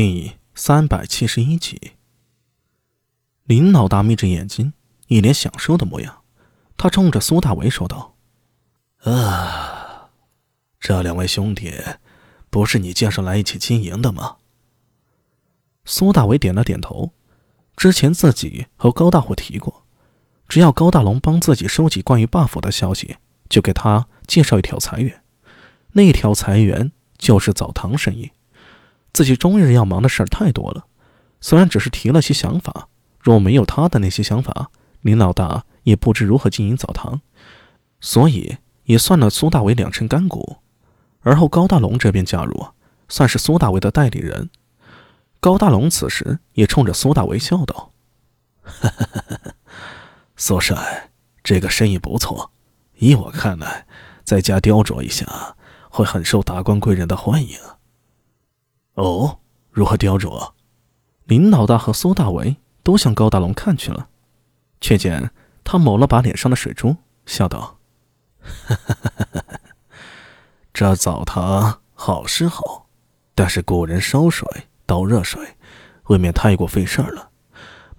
第三百七十一集，林老大眯着眼睛，一脸享受的模样。他冲着苏大为说道：“啊，这两位兄弟，不是你介绍来一起经营的吗？”苏大为点了点头。之前自己和高大虎提过，只要高大龙帮自己收集关于 buff 的消息，就给他介绍一条财源。那条财源就是澡堂生意。自己终日要忙的事儿太多了，虽然只是提了些想法，若没有他的那些想法，林老大也不知如何经营澡堂，所以也算了苏大为两成干股。而后高大龙这边加入，算是苏大为的代理人。高大龙此时也冲着苏大为笑道：“苏帅，这个生意不错，依我看来，在家雕琢一下，会很受达官贵人的欢迎。”哦，如何雕琢？林老大和苏大为都向高大龙看去了，却见他抹了把脸上的水珠，笑道：“这澡堂好是好，但是古人烧水倒热水，未免太过费事儿了。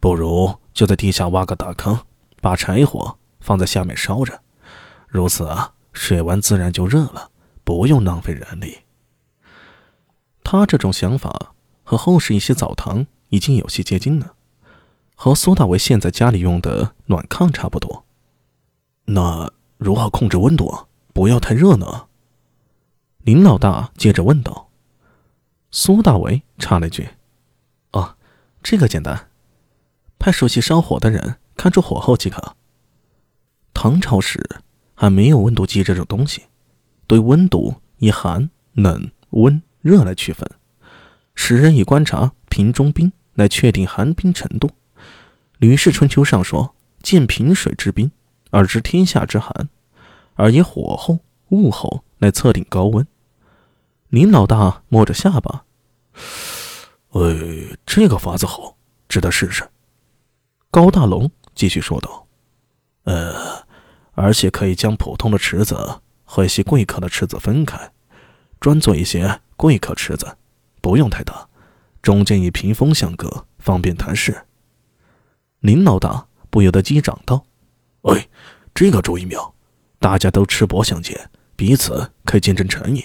不如就在地下挖个大坑，把柴火放在下面烧着，如此啊，水温自然就热了，不用浪费人力。”他这种想法和后世一些澡堂已经有些接近了，和苏大为现在家里用的暖炕差不多。那如何控制温度？不要太热呢？林老大接着问道。苏大为插了一句：“哦，这个简单，派熟悉烧火的人看住火候即可。唐朝时还没有温度计这种东西，对温度以寒、冷、温。”热来区分，使人以观察瓶中冰来确定寒冰程度。《吕氏春秋》上说：“见瓶水之冰，而知天下之寒。”而以火候、物候来测定高温。林老大摸着下巴：“呃，这个法子好，值得试试。”高大龙继续说道：“呃，而且可以将普通的池子和一些贵客的池子分开，专做一些。”贵客池子，不用太大，中间以屏风相隔，方便谈事。林老大不由得击掌道：“哎，这个主意妙！大家都赤膊相见，彼此可以见证诚意，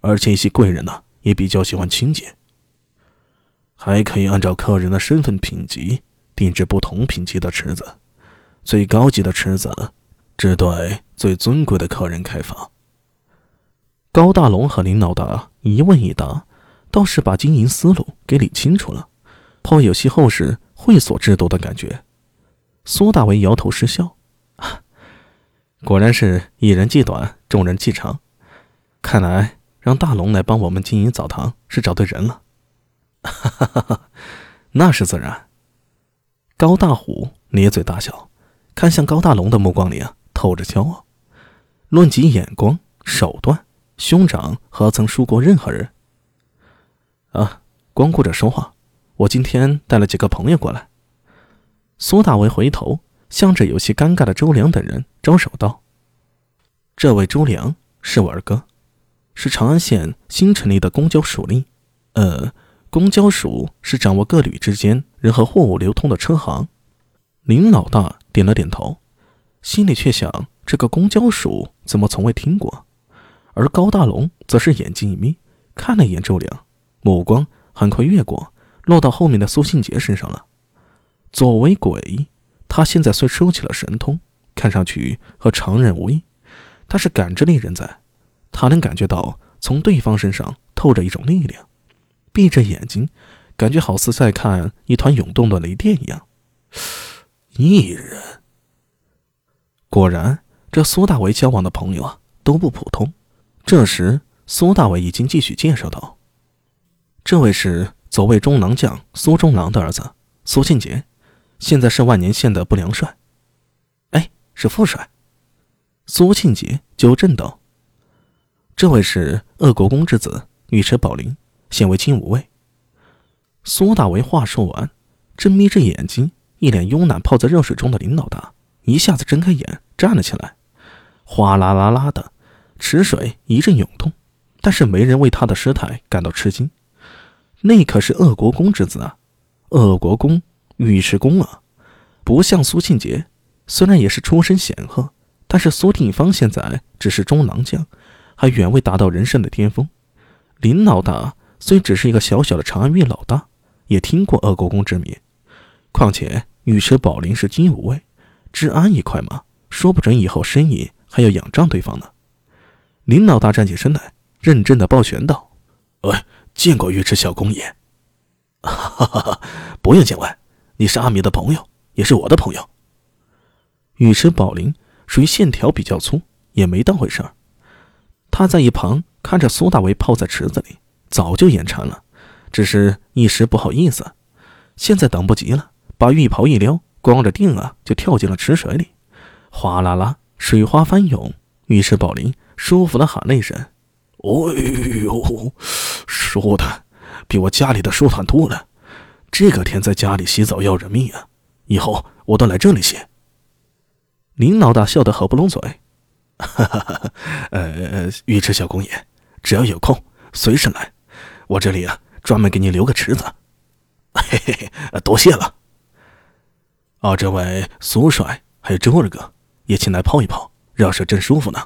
而且一些贵人呢，也比较喜欢清洁。还可以按照客人的身份品级定制不同品级的池子，最高级的池子只对最尊贵的客人开放。”高大龙和林老大一问一答，倒是把经营思路给理清楚了，颇有些后世会所制度的感觉。苏大为摇头失笑：“果然是一人计短，众人计长。看来让大龙来帮我们经营澡堂是找对人了。”“哈哈哈哈那是自然。”高大虎咧嘴大笑，看向高大龙的目光里啊，透着骄傲。论及眼光、手段。兄长何曾输过任何人？啊，光顾着说话。我今天带了几个朋友过来。苏大为回头向着有些尴尬的周良等人招手道：“这位周良是我二哥，是长安县新成立的公交署令。呃，公交署是掌握各旅之间人和货物流通的车行。”林老大点了点头，心里却想：这个公交署怎么从未听过？而高大龙则是眼睛一眯，看了一眼周良，目光很快越过，落到后面的苏信杰身上了。作为鬼，他现在虽收起了神通，看上去和常人无异，他是感知力人在，他能感觉到从对方身上透着一种力量。闭着眼睛，感觉好似在看一团涌动的雷电一样。异人，果然，这苏大为交往的朋友啊，都不普通。这时，苏大伟已经继续介绍道：“这位是左卫中郎将苏中郎的儿子苏庆杰，现在是万年县的不良帅。哎，是副帅。”苏庆杰纠正道：“这位是鄂国公之子尉迟宝林，现为金吾卫。”苏大为话说完，正眯着眼睛，一脸慵懒泡在热水中的林老大一下子睁开眼站了起来，哗啦啦啦的。池水一阵涌动，但是没人为他的失态感到吃惊。那可是鄂国公之子啊！鄂国公，尉迟恭啊！不像苏庆杰，虽然也是出身显赫，但是苏定方现在只是中郎将，还远未达到人生的巅峰。林老大虽只是一个小小的长安狱老大，也听过鄂国公之名。况且尉迟宝林是金吾卫，治安一块嘛，说不准以后生意还要仰仗对方呢。林老大站起身来，认真的抱拳道：“呃，见过尉迟小公爷。”“哈哈哈，不用见外，你是阿弥的朋友。”也是我的朋友。尉迟宝林属于线条比较粗，也没当回事儿。他在一旁看着苏大为泡在池子里，早就眼馋了，只是一时不好意思。现在等不及了，把浴袍一撩，光着腚啊就跳进了池水里，哗啦啦，水花翻涌。尉迟宝林舒服的喊了一声：“哎呦，舒坦，比我家里的舒坦多了。这个天在家里洗澡要人命啊！”以后我都来这里洗。林老大笑得合不拢嘴，哈哈哈！呃，尉迟小公爷，只要有空，随时来，我这里啊，专门给你留个池子。嘿嘿嘿，多谢了。啊，这位苏帅还有周二哥也请来泡一泡，要是真舒服呢。